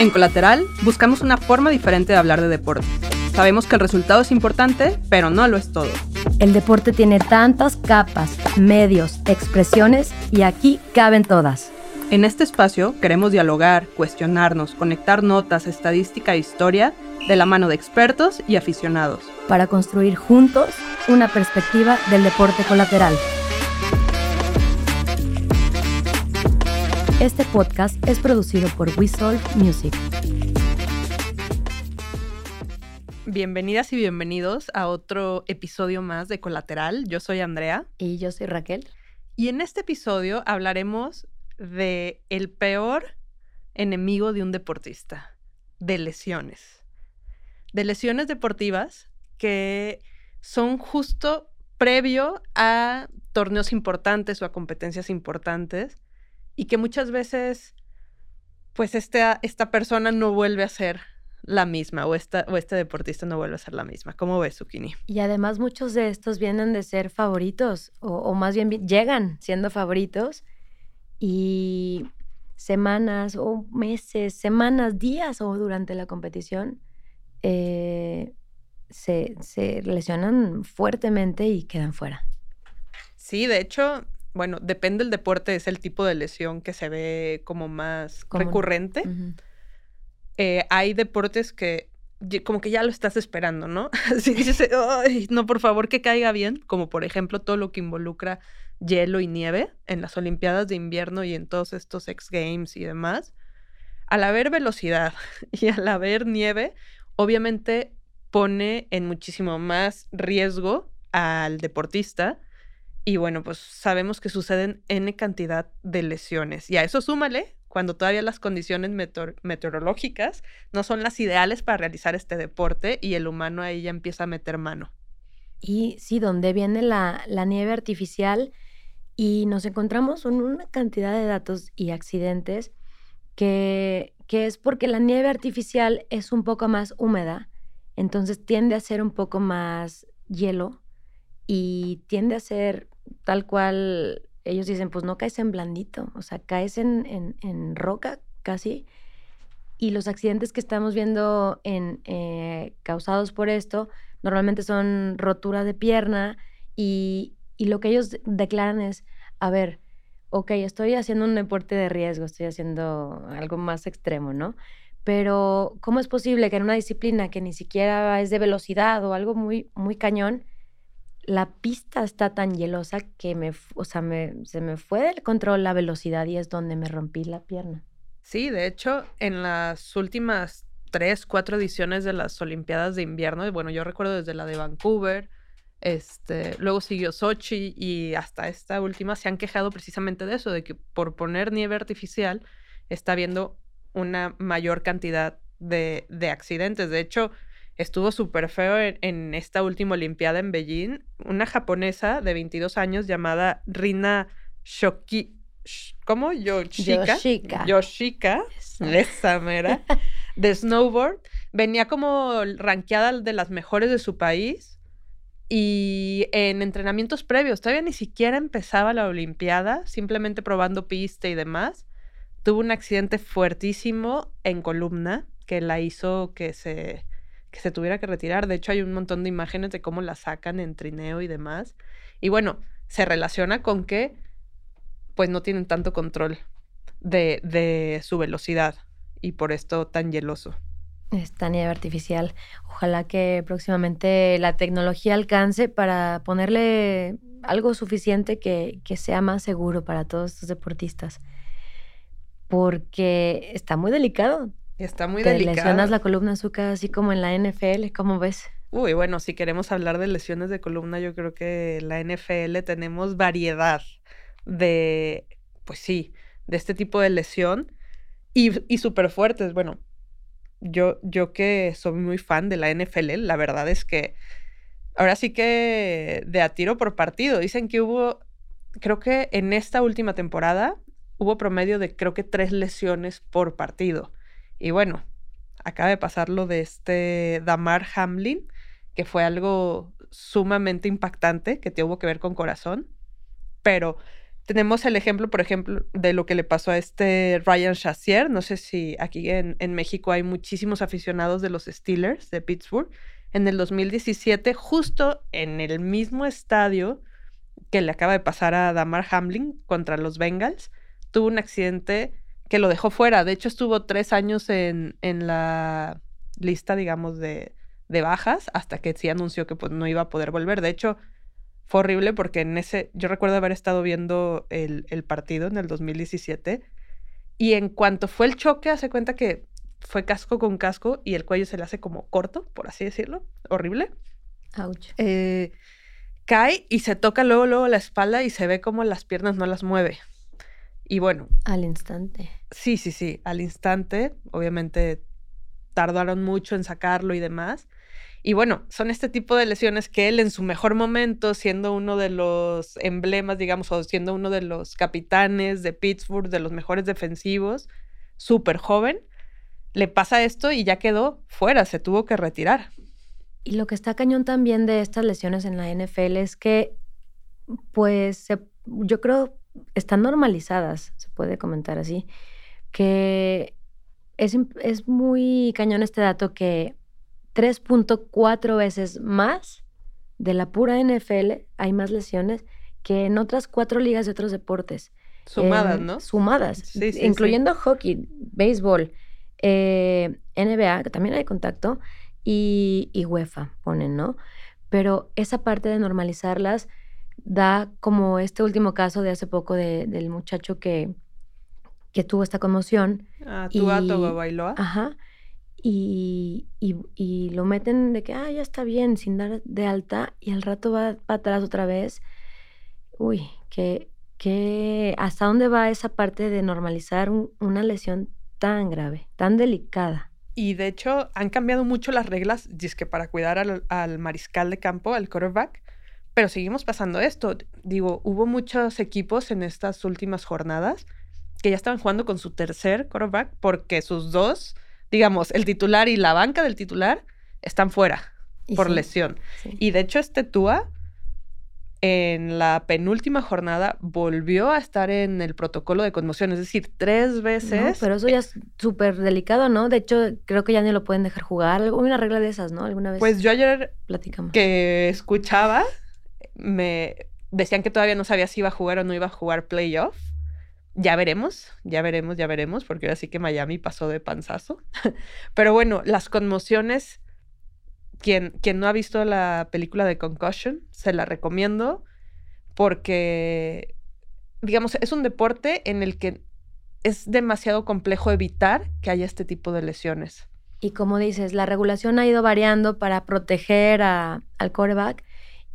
En Colateral buscamos una forma diferente de hablar de deporte. Sabemos que el resultado es importante, pero no lo es todo. El deporte tiene tantas capas, medios, expresiones y aquí caben todas. En este espacio queremos dialogar, cuestionarnos, conectar notas, estadística e historia de la mano de expertos y aficionados. Para construir juntos una perspectiva del deporte colateral. Este podcast es producido por WeSolve Music. Bienvenidas y bienvenidos a otro episodio más de Colateral. Yo soy Andrea. Y yo soy Raquel. Y en este episodio hablaremos de el peor enemigo de un deportista, de lesiones. De lesiones deportivas que son justo previo a torneos importantes o a competencias importantes y que muchas veces pues esta, esta persona no vuelve a ser la misma o, esta, o este deportista no vuelve a ser la misma. ¿Cómo ves, Zucchini? Y además muchos de estos vienen de ser favoritos o, o más bien llegan siendo favoritos y semanas o meses, semanas, días o durante la competición eh, se, se lesionan fuertemente y quedan fuera. Sí, de hecho, bueno, depende del deporte, es el tipo de lesión que se ve como más recurrente. Eh, hay deportes que como que ya lo estás esperando, ¿no? Así dices, no, por favor, que caiga bien, como por ejemplo todo lo que involucra hielo y nieve en las Olimpiadas de invierno y en todos estos X Games y demás. Al haber velocidad y al haber nieve, obviamente pone en muchísimo más riesgo al deportista. Y bueno, pues sabemos que suceden N cantidad de lesiones. Y a eso súmale cuando todavía las condiciones meteorológicas no son las ideales para realizar este deporte y el humano ahí ya empieza a meter mano. Y sí, donde viene la, la nieve artificial y nos encontramos con una cantidad de datos y accidentes que, que es porque la nieve artificial es un poco más húmeda, entonces tiende a ser un poco más hielo y tiende a ser tal cual ellos dicen, pues no caes en blandito, o sea, caes en, en, roca casi. Y los accidentes que estamos viendo en, eh, causados por esto normalmente son rotura de pierna y, y lo que ellos declaran es, a ver, ok, estoy haciendo un deporte de riesgo, estoy haciendo algo más extremo, ¿no? Pero ¿cómo es posible que en una disciplina que ni siquiera es de velocidad o algo muy, muy cañón, la pista está tan hielosa que me, o sea, se me fue del control la velocidad y es donde me rompí la pierna. Sí, de hecho, en las últimas tres, cuatro ediciones de las Olimpiadas de invierno, bueno, yo recuerdo desde la de Vancouver, este, luego siguió Sochi y hasta esta última se han quejado precisamente de eso, de que por poner nieve artificial está habiendo una mayor cantidad de, de accidentes. De hecho, estuvo súper feo en, esta última Olimpiada en Beijing. Una japonesa de 22 años llamada Rina Shoki. ¿Cómo? Yoshika. Yoshika. Yoshika. Esa mera. De snowboard. Venía como ranqueada de las mejores de su país. Y en entrenamientos previos, todavía ni siquiera empezaba la Olimpiada, simplemente probando pista y demás. Tuvo un accidente fuertísimo en columna que la hizo que se que se tuviera que retirar. De hecho, hay un montón de imágenes de cómo la sacan en trineo y demás. Y bueno, se relaciona con que pues no tienen tanto control de, de su velocidad y por esto tan hieloso. Esta nieve artificial. Ojalá que próximamente la tecnología alcance para ponerle algo suficiente que, que sea más seguro para todos estos deportistas. Porque está muy delicado. Está muy Te delicado. lesionas la columna azúcar así como en la NFL, ¿cómo ves? Uy, bueno, si queremos hablar de lesiones de columna, yo creo que la NFL tenemos variedad de, pues sí, de este tipo de lesión y, y súper fuertes. Bueno, yo, yo que soy muy fan de la NFL, la verdad es que ahora sí que de a tiro por partido. Dicen que hubo, creo que en esta última temporada hubo promedio de creo que tres lesiones por partido. Y bueno, acaba de pasar lo de este Damar Hamlin, que fue algo sumamente impactante, que tuvo que ver con corazón. Pero Tenemos el ejemplo, por ejemplo, de lo que le pasó a este Ryan Shazier. No sé si aquí en, en México hay muchísimos aficionados de los Steelers de Pittsburgh. En el 2017, justo en el mismo estadio que le acaba de pasar a Damar Hamlin contra los Bengals, tuvo un accidente que lo dejó fuera. De hecho, estuvo tres años en, en la lista, digamos, de, de bajas hasta que sí anunció que pues, no iba a poder volver. De hecho, fue horrible porque en ese, yo recuerdo haber estado viendo el, el, partido en el 2017 y en cuanto fue el choque, hace cuenta que fue casco con casco y el cuello se le hace como corto, por así decirlo, horrible. Ouch. Eh, cae y se toca luego, luego la espalda y se ve como las piernas no las mueve. Y bueno. Al instante. Sí, sí, sí, al instante. Obviamente tardaron mucho en sacarlo y demás. Y bueno, son este tipo de lesiones que él en su mejor momento, siendo uno de los emblemas, digamos, o siendo uno de los capitanes de Pittsburgh, de los mejores defensivos, súper joven, le pasa esto y ya quedó fuera, se tuvo que retirar. Y lo que está cañón también de estas lesiones en la NFL es que, pues, yo creo están normalizadas, se puede comentar así, que es, es muy cañón este dato que 3.4 veces más de la pura NFL hay más lesiones que en otras cuatro ligas de otros deportes. Sumadas, ¿no? Sumadas, sí, sí, incluyendo hockey, béisbol, eh, NBA, que también hay contacto, y, y UEFA, ponen, ¿no? Pero esa parte de normalizarlas da como este último caso de hace poco del muchacho que, que tuvo esta conmoción. Ah, tu gato Bailoa. Ajá y, y, lo meten de que, ah, ya está bien, sin dar de alta, y al rato va para atrás otra vez. Uy, que, que, ¿hasta dónde va esa parte de normalizar una lesión tan grave, tan delicada? Y de hecho han cambiado mucho las reglas, que para cuidar al, al, mariscal de campo, al quarterback, pero seguimos pasando esto. Digo, hubo muchos equipos en estas últimas jornadas que ya estaban jugando con su tercer quarterback porque sus dos digamos, el titular y la banca del titular están fuera por lesión. Y de hecho, este Tua en la penúltima jornada volvió a estar en el protocolo de conmoción, es decir, tres veces. pero eso ya es súper delicado, ¿no? De hecho, creo que ya ni lo pueden dejar jugar. Una regla de esas, ¿no? Alguna vez. Pues yo ayer platicamos. que escuchaba, me decían que todavía no sabía si iba a jugar o no iba a jugar playoff. Ya veremos, ya veremos, ya veremos, porque ahora sí que Miami pasó de panzazo. Pero bueno, las conmociones, quien, quien no ha visto la película de Concussion, se la recomiendo porque, digamos, es un deporte en el que es demasiado complejo evitar que haya este tipo de lesiones. Y como dices, la regulación ha ido variando para proteger a, al coreback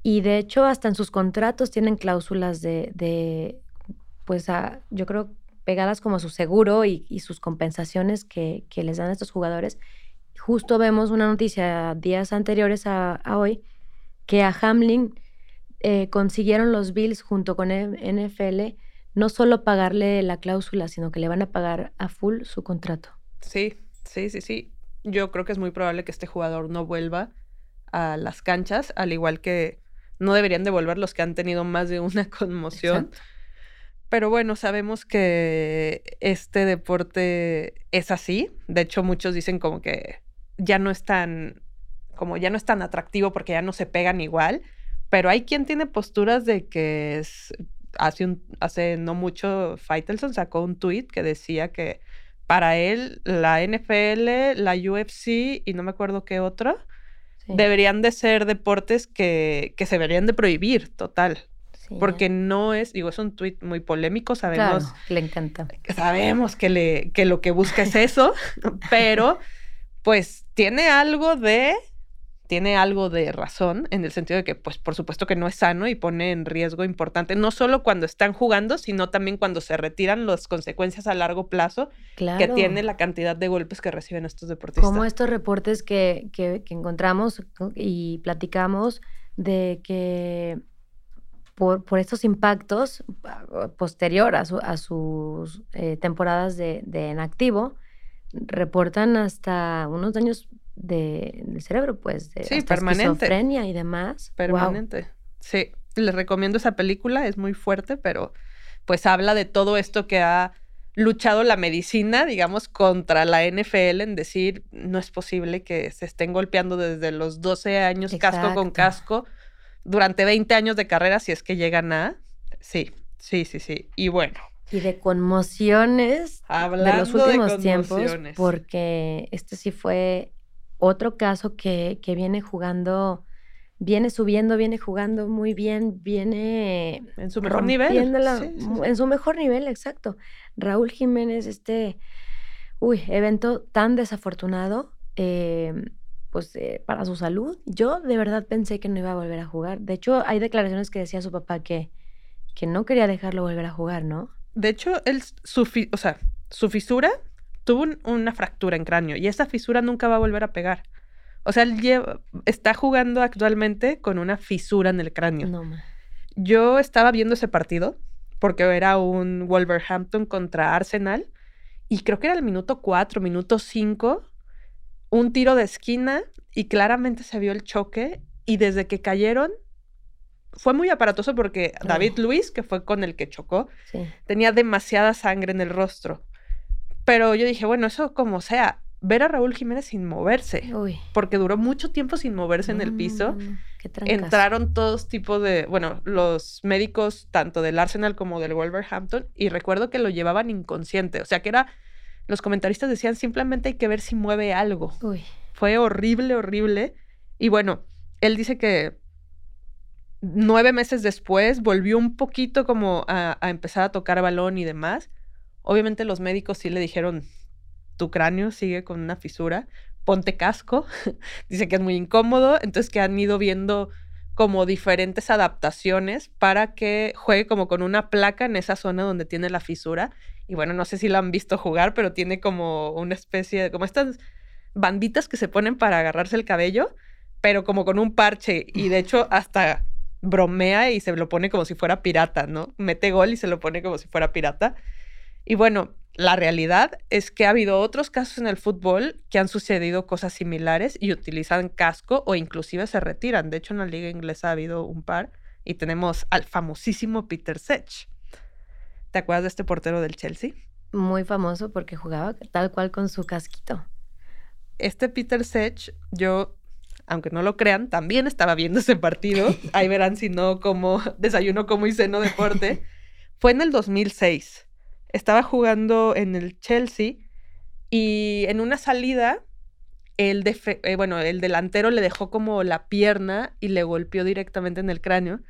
y de hecho hasta en sus contratos tienen cláusulas de, de pues yo creo pegadas como su seguro y, sus compensaciones que, les dan a estos jugadores. Justo vemos una noticia días anteriores a, hoy que a Hamlin eh, consiguieron los Bills junto con NFL no solo pagarle la cláusula, sino que le van a pagar a full su contrato. Sí, sí, sí, sí. Yo creo que es muy probable que este jugador no vuelva a las canchas, al igual que no deberían devolver los que han tenido más de una conmoción. Pero bueno, sabemos que este deporte es así. De hecho, muchos dicen como que ya no es tan, como ya no es tan atractivo porque ya no se pegan igual. Pero hay quien tiene posturas de que es, hace, un, hace no mucho Faitelson sacó un tweet que decía que para él la NFL, la UFC y no me acuerdo qué otro, deberían de ser deportes que, que se deberían de prohibir, total porque no es, digo, es un tuit muy polémico, sabemos. Claro, le encanta. Sabemos que, le, que lo que busca es eso, pero pues tiene algo de tiene algo de razón en el sentido de que, pues, por supuesto que no es sano y pone en riesgo importante, no solo cuando están jugando, sino también cuando se retiran las consecuencias a largo plazo que tiene la cantidad de golpes que reciben estos deportistas. Como estos reportes que, que, que encontramos y platicamos de que por, por estos impactos ah, posterior a, sus eh, temporadas de, de, en activo, reportan hasta unos daños de, del cerebro, pues, de sí, permanente. y demás. Permanente. Sí, les recomiendo esa película, es muy fuerte, pero pues habla de todo esto que ha luchado la medicina, digamos, contra la NFL en decir, no es posible que se estén golpeando desde los 12 años casco con casco durante 20 años de carrera si es que llegan a... Sí, sí, sí, sí. Y bueno. Y de conmociones Hablando de los últimos tiempos, porque este sí fue otro caso que, que viene jugando viene subiendo, viene jugando muy bien, viene... En su mejor nivel. En su mejor nivel, exacto. Raúl Jiménez, este, uy, evento tan desafortunado, em, pues eh, para su salud. Yo de verdad pensé que no iba a volver a jugar. De hecho, hay declaraciones que decía su papá que, que no quería dejarlo volver a jugar, ¿no? De hecho, él, su, o sea, su fisura tuvo una fractura en cráneo y esa fisura nunca va a volver a pegar. O sea, él está jugando actualmente con una fisura en el cráneo. No, Yo estaba viendo ese partido porque era un Wolverhampton contra Arsenal y creo que era el minuto 4, minuto 5, un tiro de esquina y claramente se vio el choque y desde que cayeron fue muy aparatoso porque David Luis, que fue con el que chocó, tenía demasiada sangre en el rostro. Pero yo dije, bueno, eso como sea, ver a Raúl Jiménez sin moverse, porque duró mucho tiempo sin moverse en el piso. Entraron todos tipos de, bueno, los médicos tanto del Arsenal como del Wolverhampton y recuerdo que lo llevaban inconsciente, o sea que era, los comentaristas decían simplemente hay que ver si mueve algo. Fue horrible, horrible. Y bueno, él dice que nueve meses después volvió un poquito como a, a empezar a tocar balón y demás. Obviamente los médicos sí le dijeron, tu cráneo sigue con una fisura, ponte casco, dice que es muy incómodo, entonces que han ido viendo como diferentes adaptaciones para que juegue como con una placa en esa zona donde tiene la fisura. Y bueno, no sé si lo han visto jugar, pero tiene como una especie de, como estas banditas que se ponen para agarrarse el cabello, pero como con un parche. Y de hecho hasta bromea y se lo pone como si fuera pirata, ¿no? Mete gol y se lo pone como si fuera pirata. Y bueno, la realidad es que ha habido otros casos en el fútbol que han sucedido cosas similares y utilizan casco o inclusive se retiran. De hecho, en la liga inglesa ha habido un par y tenemos al famosísimo Peter Sech. ¿Te acuerdas de este portero del Chelsea? Muy famoso porque jugaba tal cual con su casquito. Este Peter Sech, yo, aunque no lo crean, también estaba viendo ese partido. Ahí verán si no como desayuno, como y ceno deporte. Fue en el 2006 estaba jugando en el Chelsea y en una salida, el, eh, bueno, el delantero le dejó como la pierna y le golpeó directamente en el cráneo.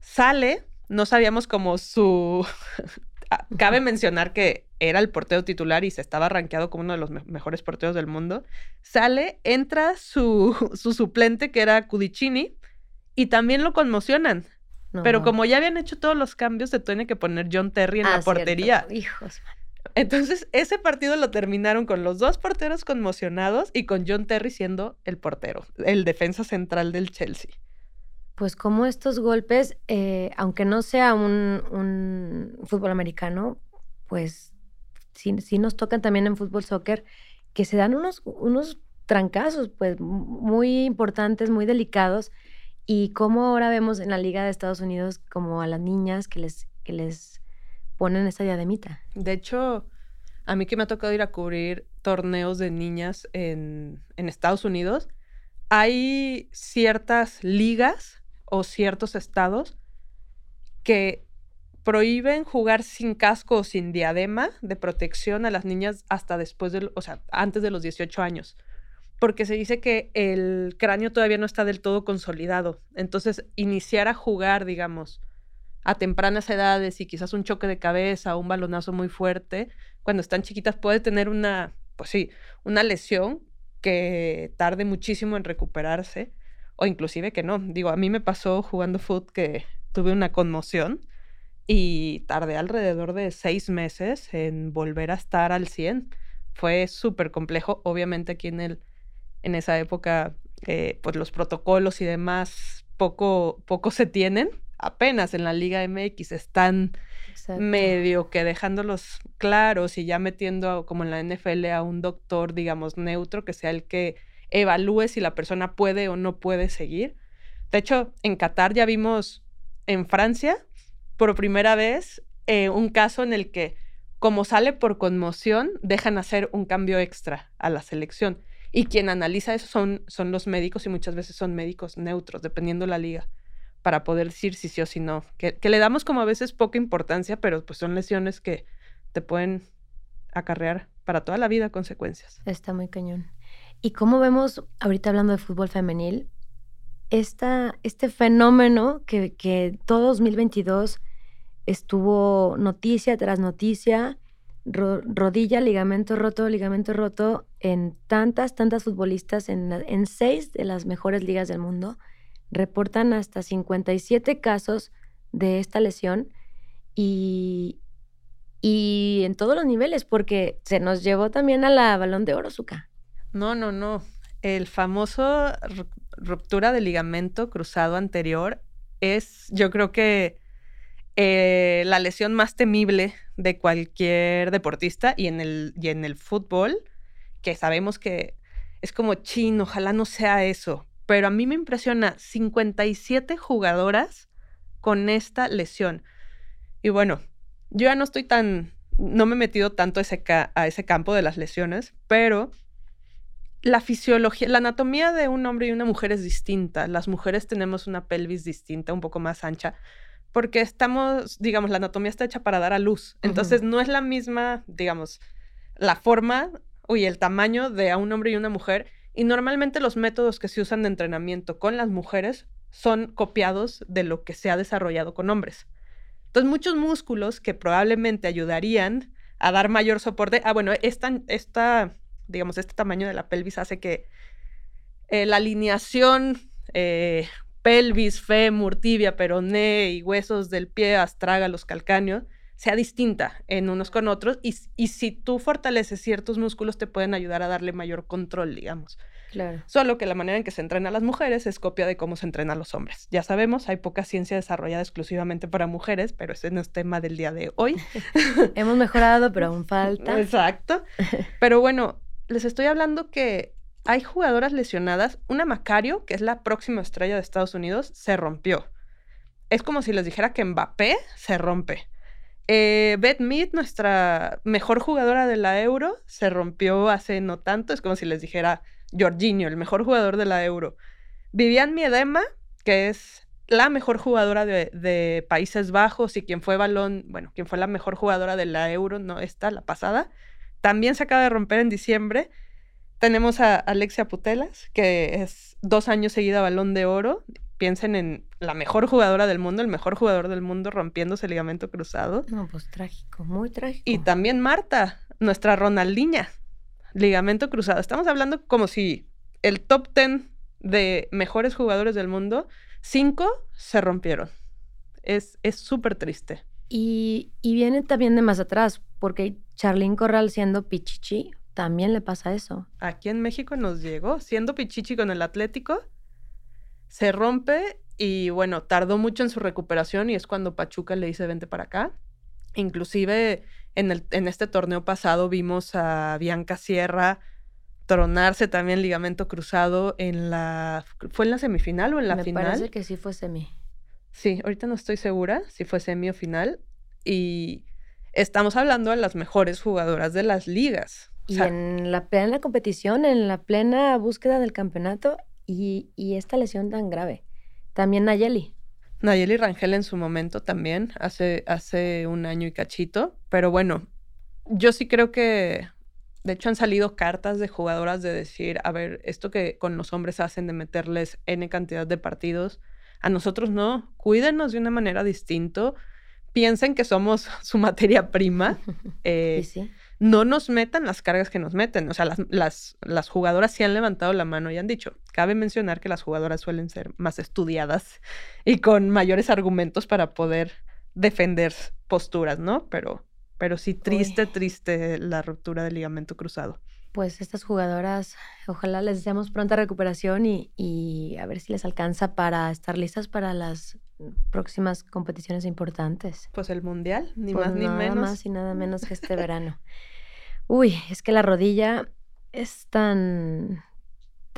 Sale, no sabíamos como su... Cabe mencionar que era el portero titular y se estaba rankeado como uno de los mejores porteros del mundo. Sale, entra su, su suplente que era Cudicini y también lo conmocionan. Pero como ya habían hecho todos los cambios, se tiene que poner John Terry en la ah, portería. Hijos. Entonces, ese partido lo terminaron con los dos porteros conmocionados y con John Terry siendo el portero, el defensa central del Chelsea. Pues como estos golpes, eh, aunque no sea un, fútbol americano, pues sí, sí, nos tocan también en fútbol soccer, que se dan unos, unos trancazos, pues muy importantes, muy delicados, y cómo ahora vemos en la Liga de Estados Unidos como a las niñas que les, que les ponen esa diademita. De hecho, a mí que me ha tocado ir a cubrir torneos de niñas en, en Estados Unidos, hay ciertas ligas o ciertos estados que prohíben jugar sin casco o sin diadema de protección a las niñas hasta después de, o sea, antes de los 18 años porque se dice que el cráneo todavía no está del todo consolidado. Entonces, iniciar a jugar, digamos, a tempranas edades y quizás un choque de cabeza o un balonazo muy fuerte, cuando están chiquitas puede tener una, pues sí, una lesión que tarde muchísimo en recuperarse o inclusive que no. Digo, a mí me pasó jugando foot que tuve una conmoción y tardé alrededor de seis meses en volver a estar al 100. Fue súper complejo, obviamente aquí en el en esa época, eh, pues los protocolos y demás poco, poco se tienen. Apenas en la Liga MX están medio que dejándolos claros y ya metiendo como en la NFL a un doctor, digamos, neutro, que sea el que evalúe si la persona puede o no puede seguir. De hecho, en Qatar ya vimos en Francia, por primera vez eh, un caso en el que, como sale por conmoción, dejan hacer un cambio extra a la selección. Y quien analiza eso son, son los médicos y muchas veces son médicos neutros, dependiendo la liga, para poder decir si sí o si no. Que, que le damos como a veces poca importancia, pero pues son lesiones que te pueden acarrear para toda la vida consecuencias. Está muy cañón. ¿Y cómo vemos, ahorita hablando de fútbol femenil, esta, este fenómeno que, que todo 2022 estuvo noticia tras noticia, rodilla, ligamento roto, ligamento roto en tantas, tantas futbolistas en, seis de las mejores ligas del mundo. Reportan hasta 57 casos de esta lesión y, y en todos los niveles, porque se nos llevó también a la balón de oro, Zuka. No, no, no. El famoso ruptura de ligamento cruzado anterior es, yo creo que eh, la lesión más temible de cualquier deportista y en, el, y en el fútbol, que sabemos que es como chin, ojalá no sea eso. Pero a mí me impresiona 57 jugadoras con esta lesión. Y bueno, yo ya no estoy tan, no me he metido tanto a ese, a ese campo de las lesiones, pero la fisiología, la anatomía de un hombre y una mujer es distinta. Las mujeres tenemos una pelvis distinta, un poco más ancha, porque estamos, digamos, la anatomía está hecha para dar a luz. Entonces no es la misma, digamos, la forma y el tamaño de a un hombre y una mujer. Y normalmente los métodos que se usan de entrenamiento con las mujeres son copiados de lo que se ha desarrollado con hombres. Entonces muchos músculos que probablemente ayudarían a dar mayor soporte. Ah, bueno, esta, esta digamos, este tamaño de la pelvis hace que eh, la alineación eh, pelvis, fémur, tibia, peroné y huesos del pie, los calcáneos, sea distinta en unos con otros y, y, si tú fortaleces ciertos músculos te pueden ayudar a darle mayor control, digamos. Claro. Solo que la manera en que se entrena a las mujeres es copia de cómo se entrena a los hombres. Ya sabemos, hay poca ciencia desarrollada exclusivamente para mujeres, pero ese no es tema del día de hoy. Hemos mejorado, pero aún falta. Exacto. Pero bueno, les estoy hablando que hay jugadoras lesionadas. Una Macario, que es la próxima estrella de Estados Unidos, se rompió. Es como si les dijera que Mbappé se rompe. Eh, Beth Mead, nuestra mejor jugadora de la Euro, se rompió hace no tanto. Es como si les dijera Jorginho, el mejor jugador de la Euro. Vivian Miedema, que es la mejor jugadora de, de, Países Bajos y quien fue balón, bueno, quien fue la mejor jugadora de la Euro, no esta, la pasada, también se acaba de romper en diciembre. Tenemos a Alexia Putelas, que es dos años seguida balón de oro. Piensen en la mejor jugadora del mundo, el mejor jugador del mundo rompiéndose el ligamento cruzado. No, pues trágico, muy trágico. Y también Marta, nuestra Ronaldinha, ligamento cruzado. Estamos hablando como si el top ten de mejores jugadores del mundo, cinco se rompieron. Es súper triste. Y, y viene también de más atrás, porque Charlín Corral siendo pichichi, también le pasa eso. Aquí en México nos llegó, siendo pichichi con el Atlético, se rompe y bueno, tardó mucho en su recuperación y es cuando Pachuca le dice vente para acá. Inclusive en, el, en este torneo pasado vimos a Bianca Sierra tronarse también ligamento cruzado en la... ¿Fue en la semifinal o en la final? Me parece que sí fue semi. Sí, ahorita no estoy segura si fue semi o final. Y estamos hablando de las mejores jugadoras de las ligas. Y en la plena competición, en la plena búsqueda del campeonato y, esta lesión tan grave. También Nayeli. Nayeli Rangel en su momento también, hace, hace un año y cachito. Pero bueno, yo sí creo que, de hecho, han salido cartas de jugadoras de decir, a ver, esto que con los hombres hacen de meterles N cantidad de partidos, a nosotros no, cuídenos de una manera distinta piensen que somos su materia prima. Eh, no nos metan las cargas que nos meten. O sea, las, las, las, jugadoras sí han levantado la mano y han dicho. Cabe mencionar que las jugadoras suelen ser más estudiadas y con mayores argumentos para poder defender posturas, ¿no? Pero, pero sí, triste, triste la ruptura del ligamento cruzado pues estas jugadoras, ojalá les deseamos pronta recuperación y, a ver si les alcanza para estar listas para las próximas competiciones importantes. Pues el mundial, ni pues más ni menos. Nada más y nada menos que este verano. Uy, es que la rodilla es tan...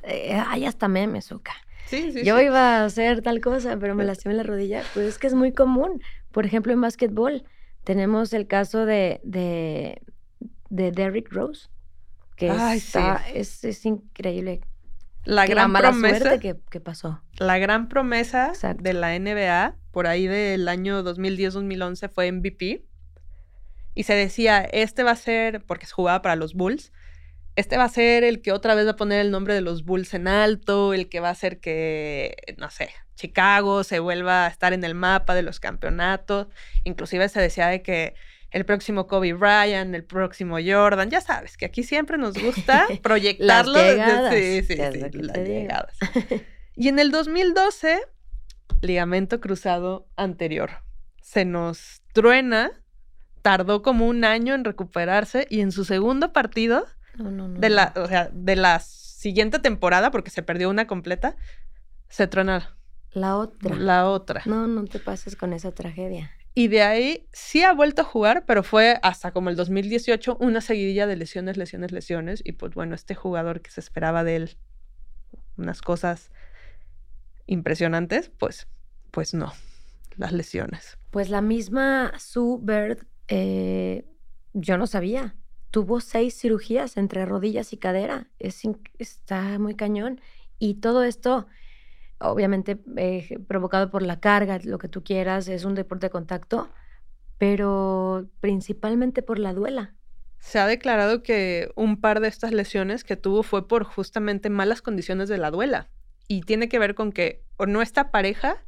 Eh, hay hasta memes, Zuka. Sí, sí, Yo iba a hacer tal cosa, pero me lastimé la rodilla. Pues es que es muy común, Por ejemplo, en básquetbol tenemos el caso de, de, Derrick Rose, que está, es, increíble. La gran promesa que, pasó. La gran promesa de la NBA, por ahí del año 2010-2011, fue MVP. Y se decía, este va a ser, porque se jugaba para los Bulls, este va a ser el que otra vez va a poner el nombre de los Bulls en alto, el que va a hacer que, no sé, Chicago se vuelva a estar en el mapa de los campeonatos. Inclusive se decía de que el próximo Kobe Bryant, el próximo Jordan, ya sabes que aquí siempre nos gusta proyectarlo. las sí, sí, sí, las llegadas. y en el 2012, ligamento cruzado anterior. Se nos truena, tardó como un año en recuperarse y en su segundo partido de la, o sea, de la siguiente temporada, porque se perdió una completa, se truena la otra. La otra. No, no te pases con esa tragedia. Y de ahí sí ha vuelto a jugar, pero fue hasta como el 2018 una seguidilla de lesiones, lesiones, lesiones. Y pues bueno, este jugador que se esperaba de él unas cosas impresionantes, pues, pues no, las lesiones. Pues la misma Sue Bird, eh, yo no sabía tuvo seis cirugías entre rodillas y cadera. Es, está muy cañón. Y todo esto, obviamente, eh, provocado por la carga, lo que tú quieras, es un deporte de contacto, pero principalmente por la duela. Se ha declarado que un par de estas lesiones que tuvo fue por justamente malas condiciones de la duela. Y tiene que ver con que o no está pareja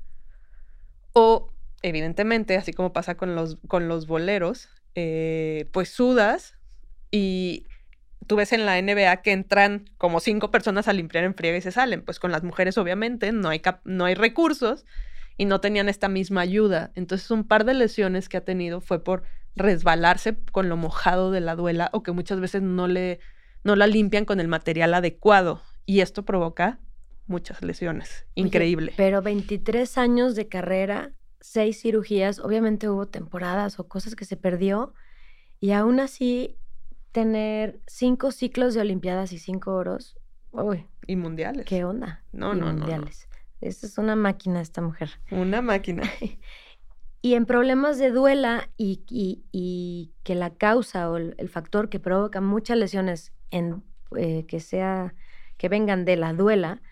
o, evidentemente, así como pasa con los, con los boleros, eh, pues sudas y tú ves en la NBA que entran como cinco personas a limpiar en friega y se salen. Pues con las mujeres, obviamente, no hay, no hay recursos y no tenían esta misma ayuda. Entonces, un par de lesiones que ha tenido fue por resbalarse con lo mojado de la duela o que muchas veces no le no la limpian con el material adecuado y esto provoca muchas lesiones. Increíble. pero 23 años de carrera, seis cirugías, obviamente hubo temporadas o cosas que se perdió y aún así tener cinco ciclos de Olimpiadas y cinco oros. Uy, y mundiales. ¿Qué onda? No, no, mundiales. No, Esta es una máquina, esta mujer. Una máquina. y en problemas de duela y, y, que la causa o el, factor que provoca muchas lesiones en eh, que sea que vengan de la duela,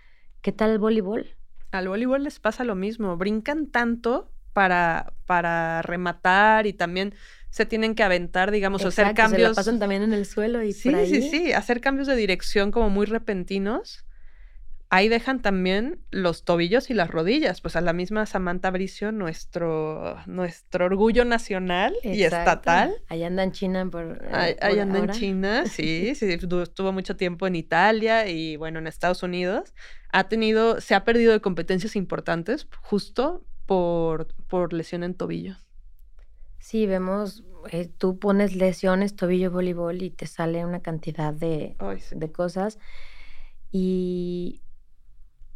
¿qué tal el voleibol? Al voleibol les pasa lo mismo, brincan tanto para, para rematar y también se tienen que aventar, digamos, hacer cambios. Se pasan también en el suelo y sí, por ahí. sí, sí, hacer cambios de dirección como muy repentinos. Ahí dejan también los tobillos y las rodillas, pues a la misma Samantha Bricio, nuestro, nuestro orgullo nacional y estatal. Allá anda en China por. Eh, ahí, anda en China, sí, sí, estuvo mucho tiempo en Italia y bueno, en Estados Unidos. Ha tenido, se ha perdido de competencias importantes justo por, por lesión en tobillo. Sí, vemos, eh, tú pones lesiones, tobillo, voleibol y te sale una cantidad de, de cosas. Y,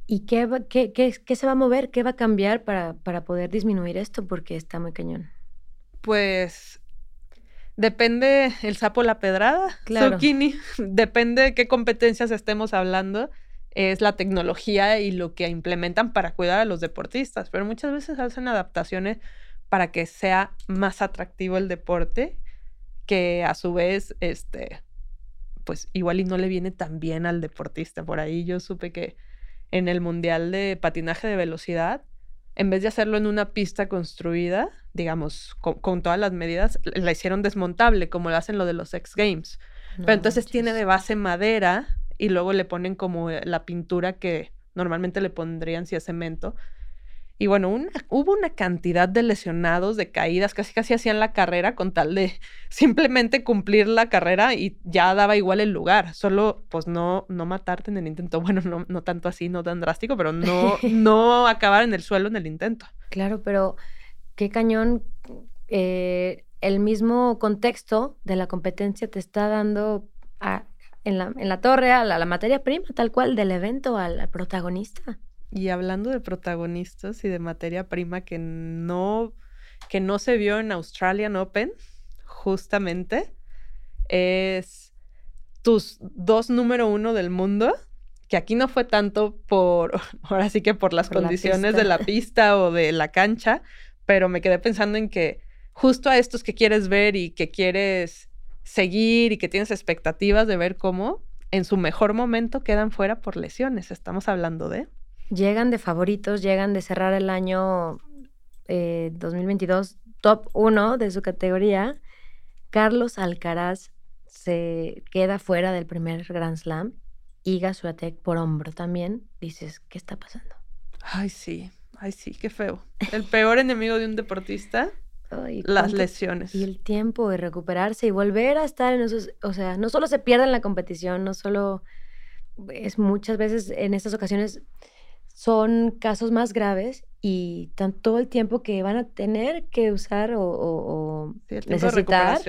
¿Y qué, qué, qué, se va a mover? ¿Qué va a cambiar para, para poder disminuir esto? Porque está muy cañón. Pues depende el sapo la pedrada, claro. Zucchini. Depende de qué competencias estemos hablando. Es la tecnología y lo que implementan para cuidar a los deportistas. Pero muchas veces hacen adaptaciones para que sea más atractivo el deporte, que a su vez, este, pues igual y no le viene tan bien al deportista. Por ahí yo supe que en el Mundial de Patinaje de Velocidad, en vez de hacerlo en una pista construida, digamos, con, todas las medidas, la hicieron desmontable, como lo hacen lo de los X Games. Pero entonces tiene de base madera y luego le ponen como la pintura que normalmente le pondrían si es cemento y bueno, hubo una cantidad de lesionados, de caídas, casi casi hacían la carrera con tal de simplemente cumplir la carrera y ya daba igual el lugar. Solo, pues no, no matarte en el intento. Bueno, no, no tanto así, no tan drástico, pero no, no acabar en el suelo en el intento. Claro, pero qué cañón. Eh, el mismo contexto de la competencia te está dando en, la, en, la, torre a la, materia prima, tal cual, del evento, al protagonista. Y hablando de protagonistas y de materia prima que no, que no se vio en Australian Open, justamente, es tus dos número uno del mundo, que aquí no fue tanto por, ahora sí que por las condiciones de la pista o de la cancha, pero me quedé pensando en que justo a estos que quieres ver y que quieres seguir y que tienes expectativas de ver cómo, en su mejor momento quedan fuera por lesiones. Estamos hablando de... Llegan de favoritos, llegan de cerrar el año 2022 eh, top 1 de su categoría. Carlos Alcaraz se queda fuera del primer Grand Slam. Iga Swiatek por hombro también. Dices, ¿qué está pasando? Ay, sí. Ay, sí, qué feo. El peor enemigo de un deportista, las lesiones. Y el tiempo de recuperarse y volver a estar en esos, o sea, no solo se pierde en la competición, no solo es muchas veces en estas ocasiones son casos más graves y tan, todo el tiempo que van a tener que usar o, necesitar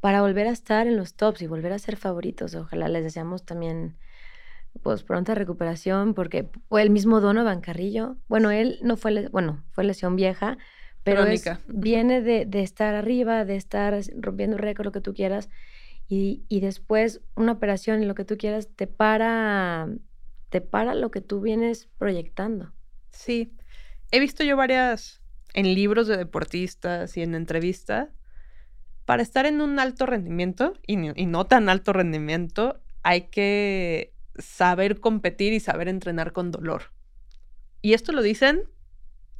para volver a estar en los tops y volver a ser favoritos. Ojalá les deseamos también pues pronta recuperación, porque fue el mismo Donovan Carrillo, bueno, él no fue, bueno, fue lesión vieja, pero viene de, de, estar arriba, de estar rompiendo récord, lo que tú quieras, y, y, después una operación y lo que tú quieras te para, te para lo que tú vienes proyectando. Sí, he visto yo varias en libros de deportistas y en entrevistas, para estar en un alto rendimiento y, y no tan alto rendimiento, hay que saber competir y saber entrenar con dolor. Y esto lo dicen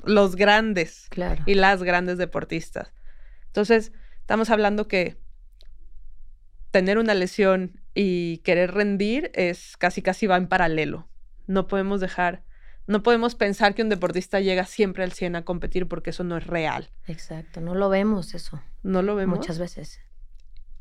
los grandes y las grandes deportistas. Entonces, estamos hablando que tener una lesión y querer rendir es casi casi va en paralelo. No podemos dejar, no podemos pensar que un deportista llega siempre al 100 a competir porque eso no es real. Exacto, no lo vemos eso. No lo vemos. Muchas veces.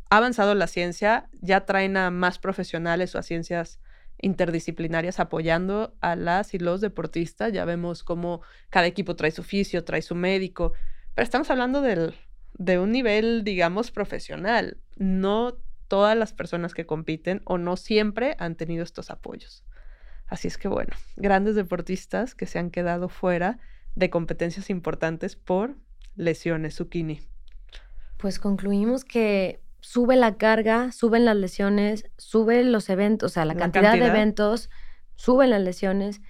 Ha avanzado la ciencia, ya traen a más profesionales o a ciencias interdisciplinarias apoyando a las y los deportistas. Ya vemos cómo cada equipo trae su oficio, trae su médico, pero estamos hablando del, de un nivel, digamos, profesional. No todas las personas que compiten o no siempre han tenido estos apoyos. Así es que bueno, grandes deportistas que se han quedado fuera de competencias importantes por lesiones, Zucchini. Pues concluimos que sube la carga, suben las lesiones, suben los eventos, o sea, la, cantidad, de eventos, suben las lesiones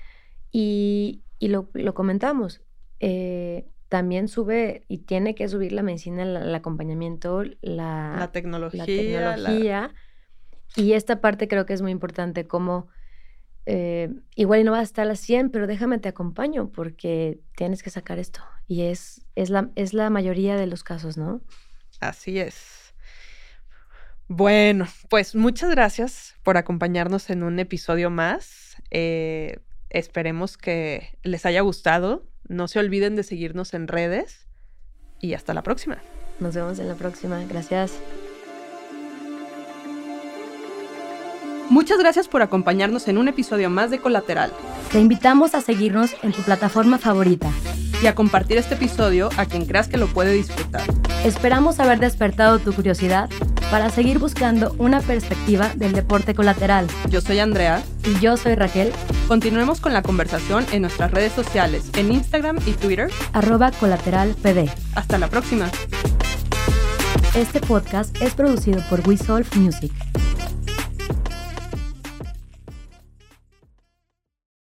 y, lo, comentamos. Eh, también sube y tiene que subir la medicina, el, acompañamiento, la, tecnología. tecnología. Y esta parte creo que es muy importante, como eh, igual y no vas a estar a las 100, pero déjame te acompaño porque tienes que sacar esto. Y es, es, la, es la mayoría de los casos, ¿no? Así es. Bueno, pues muchas gracias por acompañarnos en un episodio más. Eh, esperemos que les haya gustado. No se olviden de seguirnos en redes y hasta la próxima. Nos vemos en la próxima. Gracias. Muchas gracias por acompañarnos en un episodio más de Colateral. Te invitamos a seguirnos en tu plataforma favorita y a compartir este episodio a quien creas que lo puede disfrutar. Esperamos haber despertado tu curiosidad para seguir buscando una perspectiva del deporte colateral. Yo soy Andrea. Y yo soy Raquel. Continuemos con la conversación en nuestras redes sociales, en Instagram y Twitter. Arroba colateralpd. Hasta la próxima. Este podcast es producido por We Music.